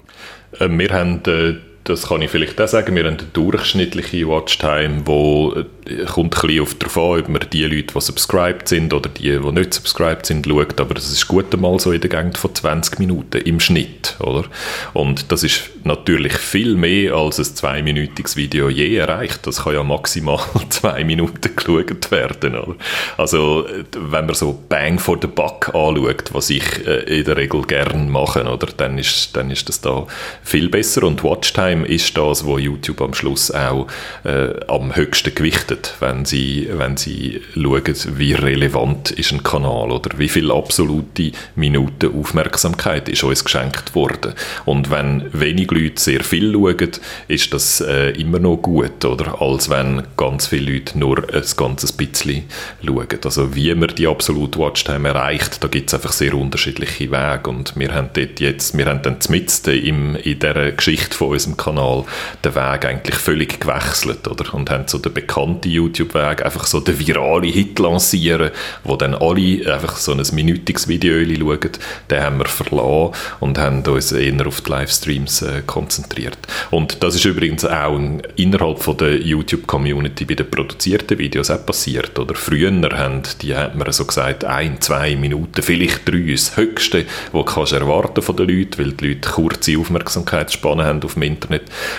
Äh, wir haben äh das kann ich vielleicht auch sagen, wir haben eine durchschnittliche Watchtime, wo äh, kommt ein bisschen auf darauf an, ob man die Leute, die subscribed sind oder die, die nicht subscribed sind, schaut, aber das ist gut einmal so in der Gegend von 20 Minuten im Schnitt, oder? Und das ist natürlich viel mehr als ein zweiminütiges Video je erreicht. Das kann ja maximal zwei Minuten geschaut werden, oder? Also, wenn man so Bang for the Buck anschaut, was ich äh, in der Regel gerne mache, oder? Dann ist, dann ist das da viel besser und Watchtime Time ist das, wo YouTube am Schluss auch äh, am höchsten gewichtet, wenn sie, wenn sie schauen, wie relevant ist ein Kanal oder wie viel absolute Minuten Aufmerksamkeit ist uns geschenkt worden. Und wenn wenig Leute sehr viel schauen, ist das äh, immer noch gut, oder? Als wenn ganz viele Leute nur ein ganzes bisschen schauen. Also wie man die absolute Watchtime erreicht, da gibt es einfach sehr unterschiedliche Wege und wir haben dort jetzt, wir haben dann mitten in dieser Geschichte von unserem YouTube-Kanal den Weg eigentlich völlig gewechselt, oder? Und haben so den bekannten YouTube-Weg einfach so den virale Hit lancieren, wo dann alle einfach so ein minütiges Video schauen, den haben wir verlassen und haben uns eher auf die Livestreams äh, konzentriert. Und das ist übrigens auch innerhalb von der YouTube-Community bei den produzierten Videos auch passiert, oder? Früher haben die, hat man so gesagt, ein, zwei Minuten, vielleicht drei, das Höchste, was du erwarten von den Leuten, weil die Leute kurze Aufmerksamkeitsspannen haben auf dem Internet.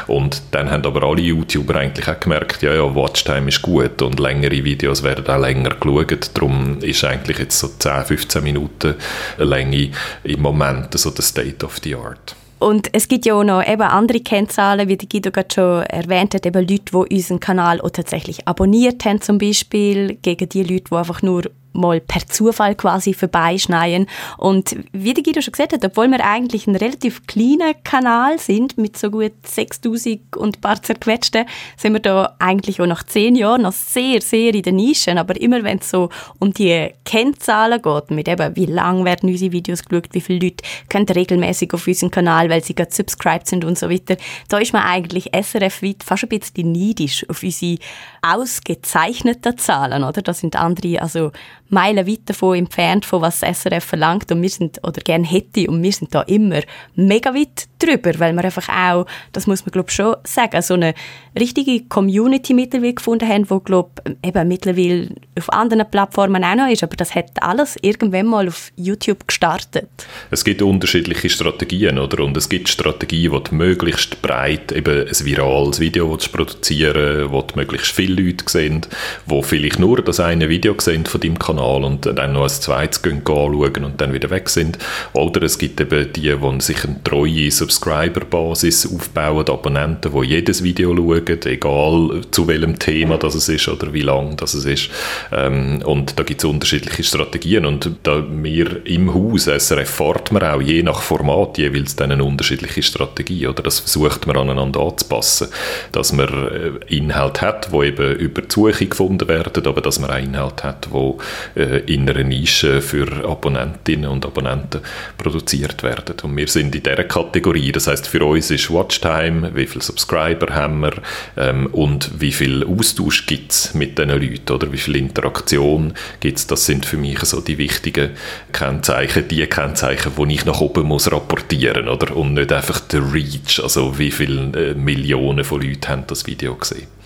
Und dann haben aber alle YouTuber eigentlich auch gemerkt, ja, ja, Watchtime ist gut und längere Videos werden auch länger geschaut. Darum ist eigentlich jetzt so 10, 15 Minuten Länge im Moment so der State of the Art. Und es gibt ja auch noch eben andere Kennzahlen, wie Guido gerade schon erwähnt hat, eben Leute, die unseren Kanal auch tatsächlich abonniert haben zum Beispiel, gegen die Leute, die einfach nur mal per Zufall quasi vorbeischneien. Und wie der Guido schon gesagt hat, obwohl wir eigentlich ein relativ kleiner Kanal sind, mit so gut 6000 und ein paar zerquetschten, sind wir da eigentlich auch nach zehn Jahren noch sehr, sehr in den Nischen. Aber immer wenn es so um die Kennzahlen geht, mit eben, wie lang werden unsere Videos geschaut, wie viele Leute können regelmäßig auf unseren Kanal, weil sie gerade subscribed sind und so weiter, da ist man eigentlich SRF-weit fast ein bisschen neidisch auf unsere ausgezeichneten Zahlen, oder? Da sind andere, also meilenweit davon entfernt, von was das SRF verlangt und wir sind, oder gerne hätte, und wir sind da immer mega weit drüber, weil wir einfach auch, das muss man glaube ich schon sagen, so eine richtige Community mittlerweile gefunden haben, wo glaube eben mittlerweile auf anderen Plattformen auch noch ist, aber das hat alles irgendwann mal auf YouTube gestartet. Es gibt unterschiedliche Strategien, oder? Und es gibt Strategien, wo du möglichst breit eben ein virales Video produzieren wo möglichst viele Leute sehen, wo vielleicht nur das eine Video sehen von deinem Kanal Kanal und dann noch ein zweites gehen anschauen und dann wieder weg sind. Oder es gibt eben die, die sich eine treue Subscriber-Basis aufbauen, Abonnenten, die jedes Video schauen, egal zu welchem Thema das es ist oder wie lang das es ist. Ähm, und da gibt es unterschiedliche Strategien und da wir im Haus SRF fährt man auch je nach Format jeweils dann eine unterschiedliche Strategie oder das versucht man aneinander anzupassen, dass man äh, Inhalt hat, wo eben über die Suche gefunden werden, aber dass man auch Inhalt hat, wo in einer Nische für Abonnentinnen und Abonnenten produziert werden. Und wir sind in dieser Kategorie. Das heißt, für uns ist Watchtime, wie viele Subscriber haben wir ähm, und wie viel Austausch gibt es mit diesen Leuten oder wie viel Interaktion gibt es. Das sind für mich so die wichtigen Kennzeichen, die Kennzeichen, die ich nach oben muss rapportieren oder und nicht einfach der Reach, also wie viele äh, Millionen von Leuten haben das Video gesehen.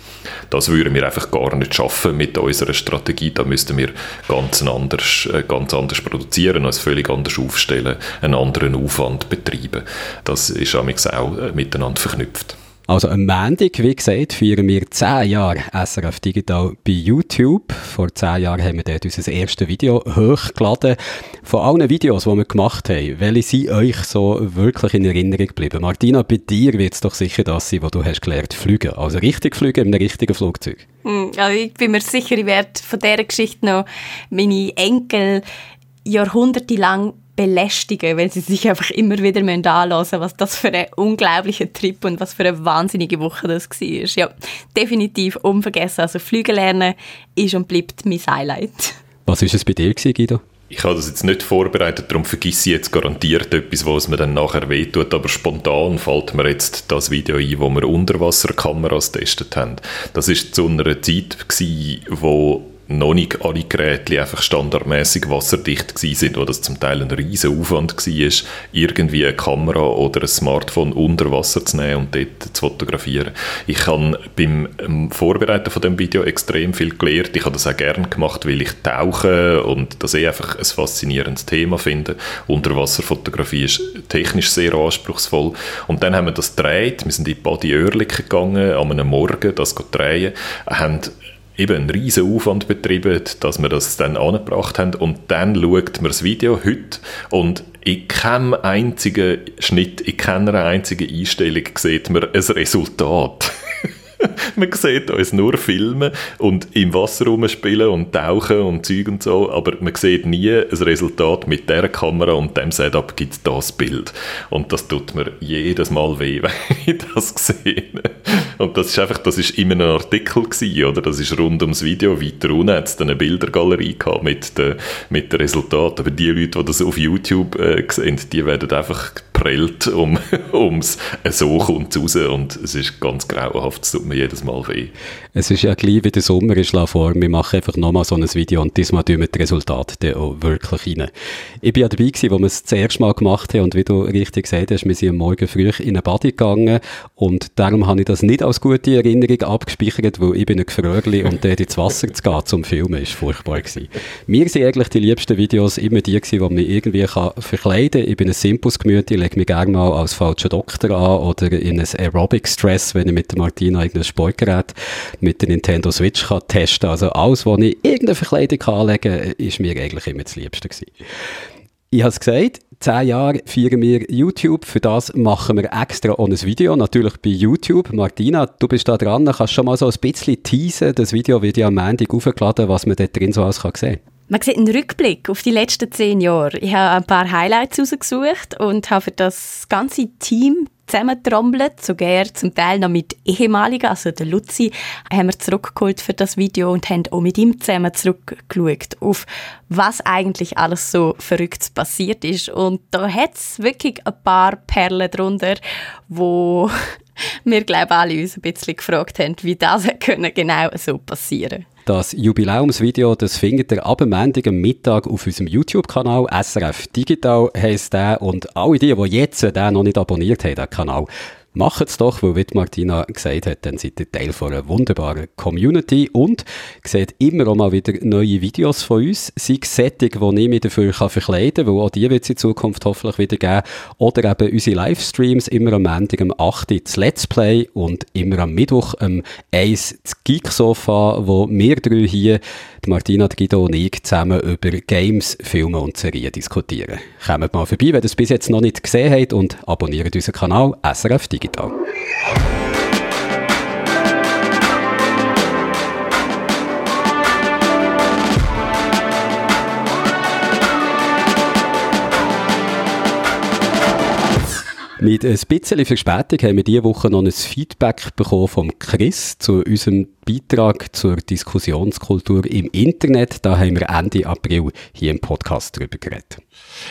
Das würden wir einfach gar nicht schaffen mit unserer Strategie. Da müssten wir ganz anders, äh, ganz anders produzieren, uns völlig anders aufstellen, einen anderen Aufwand betreiben. Das ist auch äh, miteinander verknüpft. Also am Montag, wie gesagt, feiern wir 10 Jahre SRF Digital bei YouTube. Vor 10 Jahren haben wir dort unser erstes Video hochgeladen. Von allen Videos, die wir gemacht haben, welche sind euch so wirklich in Erinnerung geblieben? Martina, bei dir wird es doch sicher das sein, was du hast gelernt, fliegen. Also richtig fliegen in einem richtigen Flugzeug. Hm, also ich bin mir sicher, ich werde von dieser Geschichte noch meine Enkel jahrhundertelang belästigen, weil sie sich einfach immer wieder anhören was das für ein unglaublicher Trip und was für eine wahnsinnige Woche das war. Ja, definitiv unvergessen. Also Flüge lernen ist und bleibt mein Highlight. Was war es bei dir, Guido? Ich habe das jetzt nicht vorbereitet, darum vergesse ich jetzt garantiert etwas, was mir dann nachher wehtut, aber spontan fällt mir jetzt das Video ein, wo wir Unterwasserkameras getestet haben. Das war zu einer Zeit, gewesen, wo noch nicht alle Geräte einfach standardmäßig wasserdicht sind, wo das zum Teil ein riesen Aufwand war, irgendwie eine Kamera oder ein Smartphone unter Wasser zu nehmen und dort zu fotografieren. Ich habe beim ähm, Vorbereiten von dem Video extrem viel gelernt. Ich habe das auch gerne gemacht, weil ich tauche und das eh einfach ein faszinierendes Thema finde. Unterwasserfotografie ist technisch sehr anspruchsvoll. Und dann haben wir das gedreht. Wir sind in die Oerlikon gegangen, an einem Morgen, das drehen, haben eben einen riesen Aufwand betrieben, dass wir das dann angebracht haben und dann schaut man das Video heute und in keinem einzigen Schnitt, in keiner einzigen Einstellung sieht man ein Resultat. man sieht uns nur filmen und im Wasser rumspielen und tauchen und Zeug und so, aber man sieht nie ein Resultat mit der Kamera und dem Setup gibt es das Bild. Und das tut mir jedes Mal weh, wenn ich das sehe. Und das ist einfach, das ist in einem Artikel gewesen, oder? Das ist rund ums Video. Weiter unten hat es eine Bildergalerie gehabt mit den, mit den Resultaten. Aber die Leute, die das auf YouTube äh, sehen, die werden einfach prellt um, ums so kommt es raus und es ist ganz grauenhaft, es tut mir jedes Mal weh. Es ist ja gleich wie der Sommer ist vor, wir machen einfach nochmal so ein Video und diesmal tun wir die Resultate auch wirklich rein. Ich war ja dabei gewesen, wo wir es das erste Mal gemacht haben und wie du richtig gesagt hast, wir sind am Morgen früh in eine Body gegangen und darum habe ich das nicht als gute Erinnerung abgespeichert, weil ich bin ein Gefröhrli und der ins Wasser zu gehen zum Filmen ist furchtbar gewesen. Mir sind eigentlich die liebsten Videos immer die gewesen, wo man irgendwie kann verkleiden kann. Ich bin ein simples Gemüte, ich lege mich gerne mal als falscher Doktor an oder in ein Aerobic-Stress, wenn ich mit der Martina irgendein Sportgerät mit der Nintendo Switch kann testen Also alles, wo ich irgendeine Verkleidung anlegen kann, ist mir eigentlich immer das Liebste gewesen. Ich habe es gesagt, zehn Jahre feiern wir YouTube. Für das machen wir extra ein Video, natürlich bei YouTube. Martina, du bist da dran, kannst schon mal so ein bisschen teasen. Das Video wird ja am Montag aufgeladen, was man dort drin so alles kann sehen kann. Man sieht einen Rückblick auf die letzten zehn Jahre. Ich habe ein paar Highlights rausgesucht und habe für das ganze Team zusammentrommelt, sogar zum Teil noch mit ehemaligen, also der Luzi, haben wir zurückgeholt für das Video und haben auch mit ihm zusammen zurückgeschaut auf was eigentlich alles so verrückt passiert ist. Und da hat es wirklich ein paar Perlen drunter, wo wir, glaube ich, alle uns ein bisschen gefragt haben, wie das genau so passieren das Jubiläumsvideo, das findet ihr ab Montag Mittag auf unserem YouTube-Kanal. SRF Digital heisst der. Und alle die, die jetzt den noch nicht abonniert haben, den Kanal, Macht es doch, weil wie Martina gesagt hat, dann seid ihr Teil von einer wunderbaren Community und seht immer auch mal wieder neue Videos von uns, sei es Setting, die ich mich dafür kann verkleiden kann, auch die wird es in Zukunft hoffentlich wieder geben, oder eben unsere Livestreams, immer am Montag am 8. das Let's Play und immer am Mittwoch am 1 das Geek-Sofa, wo wir drei hier, Martina, Guido und ich, zusammen über Games, Filme und Serien diskutieren. Kommt mal vorbei, wenn ihr es bis jetzt noch nicht gesehen habt und abonniert unseren Kanal SRF Digital Mit ein bisschen Verspätung haben wir diese Woche noch ein Feedback bekommen vom Chris zu unserem Beitrag zur Diskussionskultur im Internet. Da haben wir Ende April hier im Podcast drüber geredet.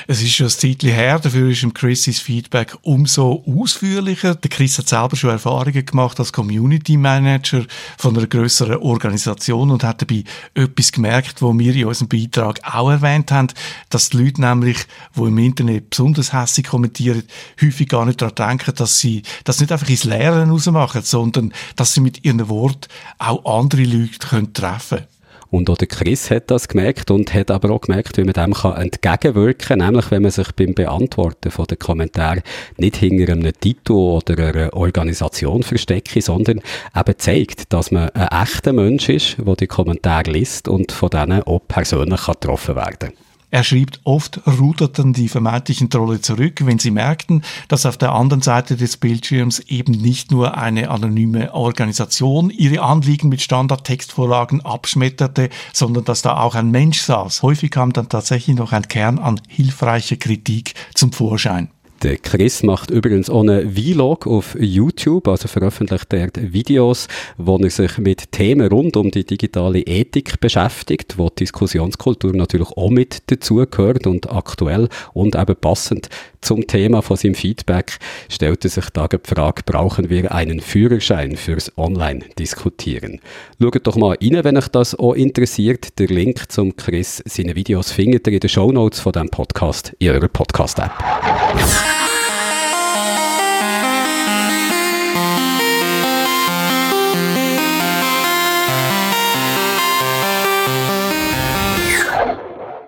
Es ist schon ein Zeitchen her, dafür ist im Chris's Feedback umso ausführlicher. Der Chris hat selber schon Erfahrungen gemacht als Community Manager von einer größeren Organisation und hat dabei etwas gemerkt, wo wir in unserem Beitrag auch erwähnt haben, dass die Leute nämlich, die im Internet besonders hässlich kommentieren, häufig gar nicht daran denken, dass sie das nicht einfach ins Leere rausmachen, sondern dass sie mit ihren Worten auch andere Leute können treffen können. Und auch der Chris hat das gemerkt und hat aber auch gemerkt, wie man dem kann entgegenwirken kann, nämlich wenn man sich beim Beantworten von den Kommentaren nicht hinter einem Titel oder einer Organisation versteckt, sondern eben zeigt, dass man ein echter Mensch ist, der die Kommentare liest und von denen auch persönlich getroffen werden kann. Er schrieb, oft ruderten die vermeintlichen Trolle zurück, wenn sie merkten, dass auf der anderen Seite des Bildschirms eben nicht nur eine anonyme Organisation ihre Anliegen mit Standardtextvorlagen abschmetterte, sondern dass da auch ein Mensch saß. Häufig kam dann tatsächlich noch ein Kern an hilfreicher Kritik zum Vorschein. Der Chris macht übrigens auch einen Vlog auf YouTube, also veröffentlicht er Videos, wo er sich mit Themen rund um die digitale Ethik beschäftigt, wo die Diskussionskultur natürlich auch mit dazugehört und aktuell und eben passend zum Thema von seinem Feedback stellte sich da die Frage, brauchen wir einen Führerschein fürs Online-Diskutieren? Schaut doch mal rein, wenn euch das auch interessiert. Der Link zum Chris, seine Videos findet ihr in den Shownotes von diesem Podcast in eurer Podcast-App.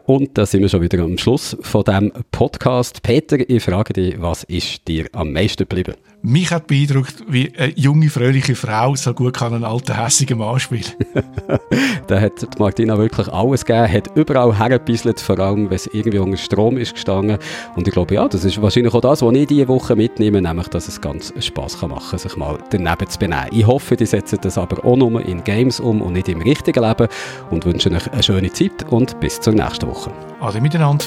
Und da sind wir schon wieder am Schluss von dem Podcast. Peter, ich frage dich, was ist dir am meisten geblieben? Mich hat beeindruckt, wie eine junge, fröhliche Frau so gut kann einen alten, hässigen Mann spielen. da hat Martina wirklich alles gegeben, hat überall hergebisselt, vor allem, wenn es irgendwie unter Strom ist gestanden. Und ich glaube, ja, das ist wahrscheinlich auch das, was ich diese Woche mitnehme, nämlich, dass es ganz Spass kann machen sich mal daneben zu benehmen. Ich hoffe, die setzen das aber auch nur in Games um und nicht im richtigen Leben und wünsche euch eine schöne Zeit und bis zur nächsten Woche. Ade miteinander.